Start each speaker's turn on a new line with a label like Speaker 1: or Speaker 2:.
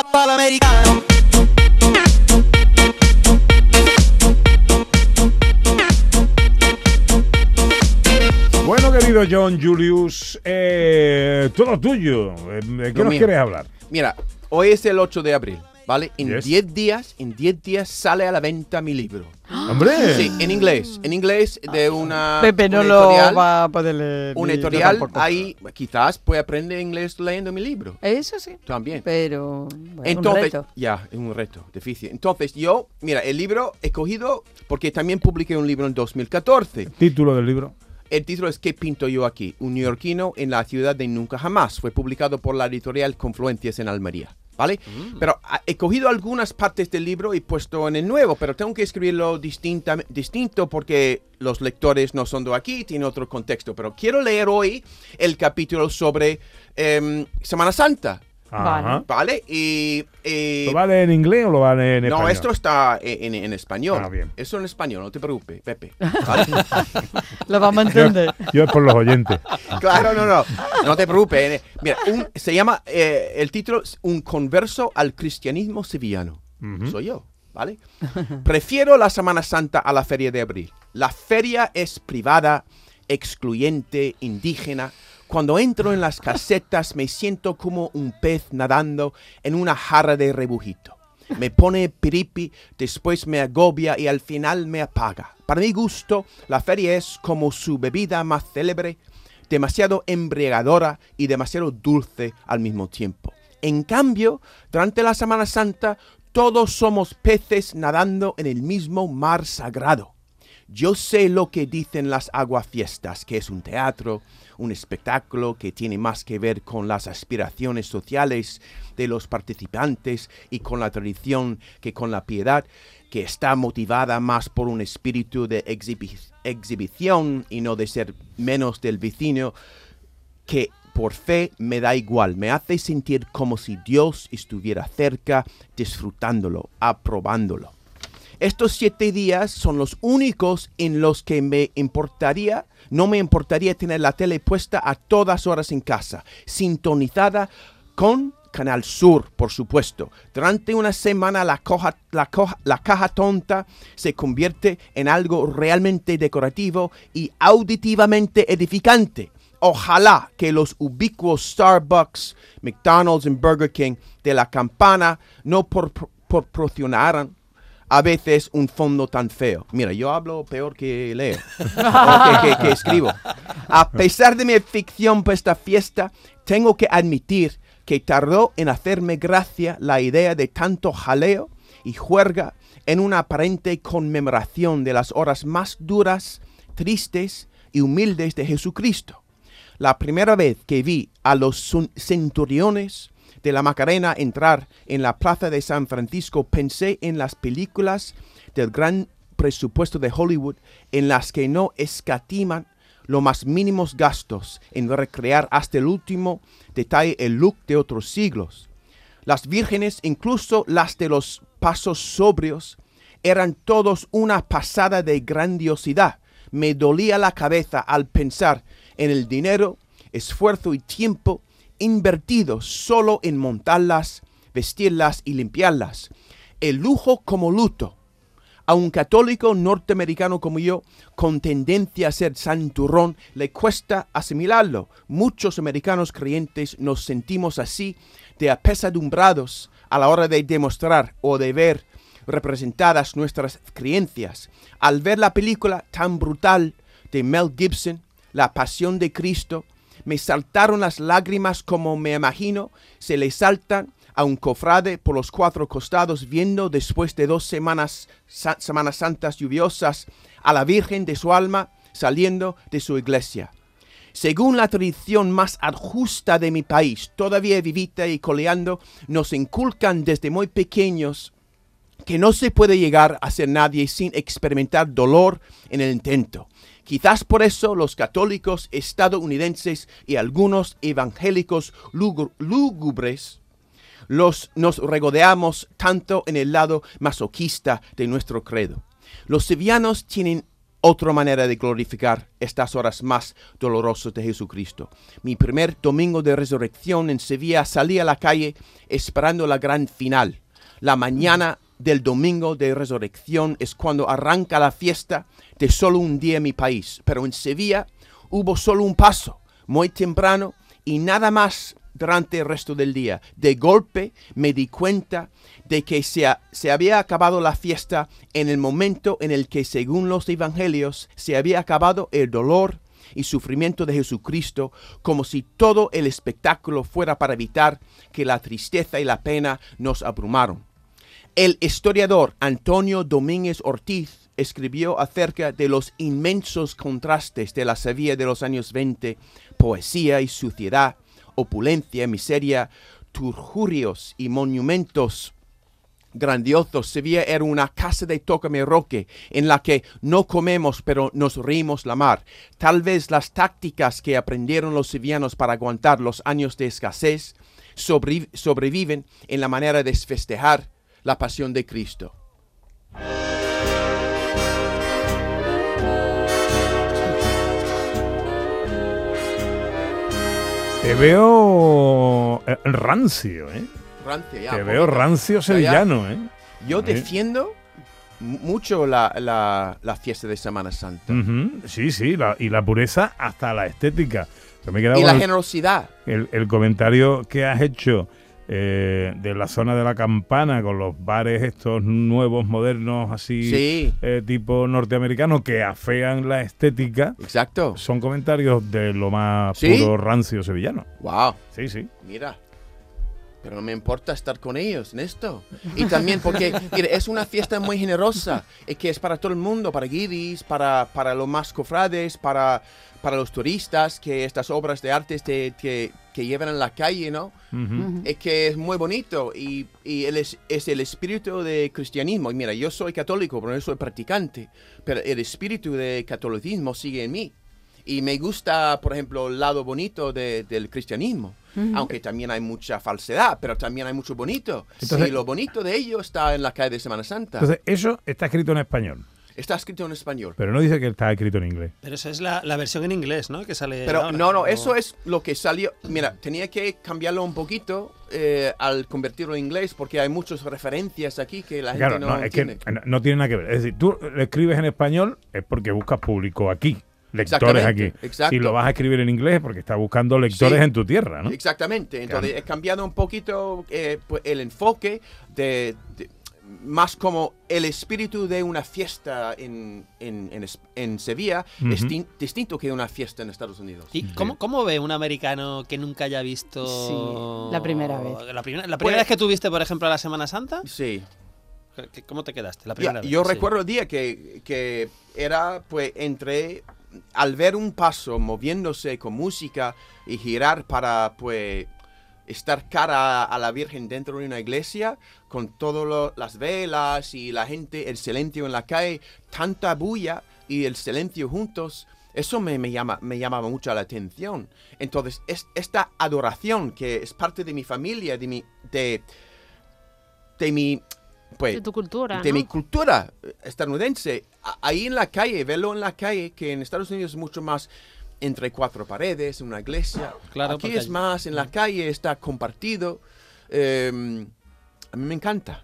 Speaker 1: americano.
Speaker 2: Bueno, querido John Julius, eh, todo tuyo. Eh, ¿De qué
Speaker 3: Lo
Speaker 2: nos
Speaker 3: mío.
Speaker 2: quieres hablar?
Speaker 3: Mira, hoy es el 8 de abril, ¿vale? En
Speaker 2: Yes.
Speaker 3: 10 días, en 10 días sale a la venta mi libro.
Speaker 2: ¡Hombre!
Speaker 3: Sí, en inglés, en inglés de una
Speaker 4: Pepe no
Speaker 3: una
Speaker 4: lo va a poder leer.
Speaker 3: un editorial ahí quizás puede aprender inglés leyendo mi libro.
Speaker 4: Eso sí.
Speaker 3: También.
Speaker 4: Pero. bueno,
Speaker 3: Entonces,
Speaker 4: un reto.
Speaker 3: ya, es un reto, difícil. Entonces, yo, mira, el libro he cogido porque también publiqué un libro en 2014.
Speaker 2: Título del libro.
Speaker 3: El título es ¿Qué pinto yo aquí? Un neoyorquino en la ciudad de Nunca Jamás. Fue publicado por la editorial Confluencias en Almería. ¿Vale? Pero ah, he cogido algunas partes del libro y puesto en el nuevo, pero tengo que escribirlo distinta, distinto porque los lectores no son de aquí, tiene otro contexto. Pero quiero leer hoy el capítulo sobre em, Semana Santa.
Speaker 2: Ajá.
Speaker 3: ¿Vale? Y. y-
Speaker 2: ¿Lo va a leer en inglés o lo va a leer en
Speaker 3: no,
Speaker 2: español?
Speaker 3: esto está en, en- en español.
Speaker 2: Ah, bien.
Speaker 3: Eso en español, no te preocupes, Pepe. ¿Vale?
Speaker 4: Lo vamos a
Speaker 2: Yo,
Speaker 4: entender.
Speaker 2: yo es por los oyentes.
Speaker 3: Claro, no, no. No te preocupes. eh. Mira, un- se llama, eh, el título es Un converso al cristianismo sevillano. Soy yo, ¿vale? Prefiero la Semana Santa a la Feria de Abril. La feria es privada, excluyente, indígena. Cuando entro en las casetas me siento como un pez nadando en una jarra de rebujito. Me pone piripi, después me agobia y al final me apaga. Para mi gusto, la feria es como su bebida más célebre, demasiado embriagadora y demasiado dulce al mismo tiempo. En cambio, durante la Semana Santa, todos somos peces nadando en el mismo mar sagrado. Yo sé lo que dicen las aguafiestas, que es un teatro, un espectáculo que tiene más que ver con las aspiraciones sociales de los participantes y con la tradición que con la piedad, que está motivada más por un espíritu de exhibi- exhibición y no de ser menos del vecino, que por fe me da igual, me hace sentir como si Dios estuviera cerca, disfrutándolo, aprobándolo. Estos siete días son los únicos en los que me importaría, no me importaría tener la tele puesta a todas horas en casa, sintonizada con Canal Sur, por supuesto. Durante una semana la, caja tonta se convierte en algo realmente decorativo y auditivamente edificante. Ojalá que los ubicuos Starbucks, McDonald's y Burger King de la campana no por- proporcionaran a veces un fondo tan feo. Mira, yo hablo peor que leo, o que, que- que escribo. A pesar de mi ficción para esta fiesta, tengo que admitir que tardó en hacerme gracia la idea de tanto jaleo y juerga en una aparente conmemoración de las horas más duras, tristes y humildes de Jesucristo. La primera vez que vi a los centuriones de la Macarena entrar en la plaza de San Francisco, pensé en las películas del gran presupuesto de Hollywood en las que no escatiman los más mínimos gastos en recrear hasta el último detalle el look de otros siglos. Las vírgenes, incluso las de los pasos sobrios, eran todos una pasada de grandiosidad. Me dolía la cabeza al pensar en el dinero, esfuerzo y tiempo invertidos solo en montarlas, vestirlas y limpiarlas. El lujo como luto. A un católico norteamericano como yo, con tendencia a ser santurrón, le cuesta asimilarlo. Muchos americanos creyentes nos sentimos así de apesadumbrados a la hora de demostrar o de ver representadas nuestras creencias. Al ver la película tan brutal de Mel Gibson, La Pasión de Cristo, me saltaron las lágrimas como me imagino se le saltan a un cofrade por los cuatro costados viendo después de dos semanas, semanas santas lluviosas a la Virgen de su alma saliendo de su iglesia. Según la tradición más adjusta de mi país, todavía vivita y coleando, nos inculcan desde muy pequeños que no se puede llegar a ser nadie sin experimentar dolor en el intento. Quizás por eso los católicos estadounidenses y algunos evangélicos lúgu- lúgubres nos regodeamos tanto en el lado masoquista de nuestro credo. Los sevillanos tienen otra manera de glorificar estas horas más dolorosas de Jesucristo. Mi primer domingo de resurrección en Sevilla salí a la calle esperando la gran final. La mañana del domingo de resurrección es cuando arranca la fiesta de solo un día en mi país. Pero en Sevilla hubo solo un paso, muy temprano, y nada más durante el resto del día. De golpe me di cuenta de que se, ha- se había acabado la fiesta en el momento en el que, según los evangelios, se había acabado el dolor y sufrimiento de Jesucristo, como si todo el espectáculo fuera para evitar que la tristeza y la pena nos abrumaron. El historiador Antonio Domínguez Ortiz escribió acerca de los inmensos contrastes de la Sevilla de los años 20, poesía y suciedad, opulencia, miseria, turjurios y monumentos grandiosos. Sevilla era una casa de tócame roque en la que no comemos pero nos reímos la mar. Tal vez las tácticas que aprendieron los sevillanos para aguantar los años de escasez sobrevi- sobreviven en la manera de festejar la pasión de Cristo.
Speaker 2: Te veo eh, rancio, ¿eh?
Speaker 3: Rancio, ya,
Speaker 2: Te veo rancio sevillano, ¿eh?
Speaker 3: Yo defiendo mu- mucho la, la- la fiesta de Semana Santa.
Speaker 2: Sí, sí, la- y la pureza hasta la estética. Me
Speaker 3: Y la
Speaker 2: el-
Speaker 3: generosidad.
Speaker 2: el, el comentario que has hecho eh, de la zona de la campana con los bares estos nuevos, modernos, así
Speaker 3: Sí,
Speaker 2: eh, tipo norteamericano que afean la estética,
Speaker 3: exacto.
Speaker 2: son comentarios de lo más
Speaker 3: ¿Sí?
Speaker 2: puro rancio sevillano.
Speaker 3: Wow.
Speaker 2: Sí, sí.
Speaker 3: Mira. Pero no me importa estar con ellos en esto. Y también porque mira, es una fiesta muy generosa, y que es para todo el mundo, para guiris, para, para los más cofrades, para, para los turistas, que estas obras de arte te- que, que llevan en la calle, ¿no?
Speaker 2: Ujú.
Speaker 3: Es que es muy bonito y, y él es, es el espíritu de cristianismo. Y mira, yo soy católico, pero no soy practicante, pero el espíritu de catolicismo sigue en mí. Y me gusta, por ejemplo, el lado bonito de- del cristianismo. Aunque también hay mucha falsedad, pero también hay mucho bonito.
Speaker 2: Entonces-
Speaker 3: y lo bonito de ello está en la calle de Semana Santa.
Speaker 2: Entonces, eso está escrito en español,
Speaker 3: está escrito en español.
Speaker 2: pero no dice que está escrito en inglés.
Speaker 1: Pero esa es la, la versión en inglés, ¿no? Que sale.
Speaker 3: Pero
Speaker 1: ahora,
Speaker 3: no, no,
Speaker 1: o-
Speaker 3: eso es lo que salió. Mira, tenía que cambiarlo un poquito eh, al convertirlo en inglés porque hay muchas referencias aquí que la gente no,
Speaker 2: no, es que
Speaker 3: entiende.
Speaker 2: no, no tiene nada que ver. Es decir, tú lo escribes en español es porque buscas público aquí, lectores aquí.
Speaker 3: exacto.
Speaker 2: Si lo vas a escribir en inglés porque estás buscando lectores
Speaker 3: Sí.
Speaker 2: en tu tierra, ¿no?
Speaker 3: Exactamente. Entonces
Speaker 2: Claro.
Speaker 3: he cambiado un poquito eh, pues, el enfoque de, de- más como el espíritu de una fiesta en, en, en Sevilla es distinto que una fiesta en Estados Unidos.
Speaker 1: ¿Y cómo, cómo ve un americano que nunca haya visto.
Speaker 4: Sí, la primera vez.
Speaker 1: La, primera- la primera
Speaker 3: Pues-
Speaker 1: vez que tuviste, por ejemplo, la Semana Santa?
Speaker 3: Sí.
Speaker 1: ¿qué- ¿Cómo te quedaste? La
Speaker 3: Ya,
Speaker 1: primera vez.
Speaker 3: yo
Speaker 1: sí.
Speaker 3: recuerdo el día que, que era, pues, entre, al ver un paso moviéndose con música y girar para, pues, estar cara a la Virgen dentro de una iglesia, con todas las velas y la gente, el silencio en la calle, tanta bulla y el silencio juntos, eso me, me llama, me llamaba mucho la atención. Entonces, es, esta adoración que es parte de mi familia, de mi, de, de mi, pues,
Speaker 5: de tu cultura.
Speaker 3: de
Speaker 5: ¿no?
Speaker 3: mi cultura eh, estadounidense. Ahí en la calle, verlo en la calle, que en Estados Unidos es mucho más entre cuatro paredes, una iglesia.
Speaker 1: Claro,
Speaker 3: Aquí es
Speaker 1: hay-
Speaker 3: más en la calle, está compartido. Eh, a mí me encanta.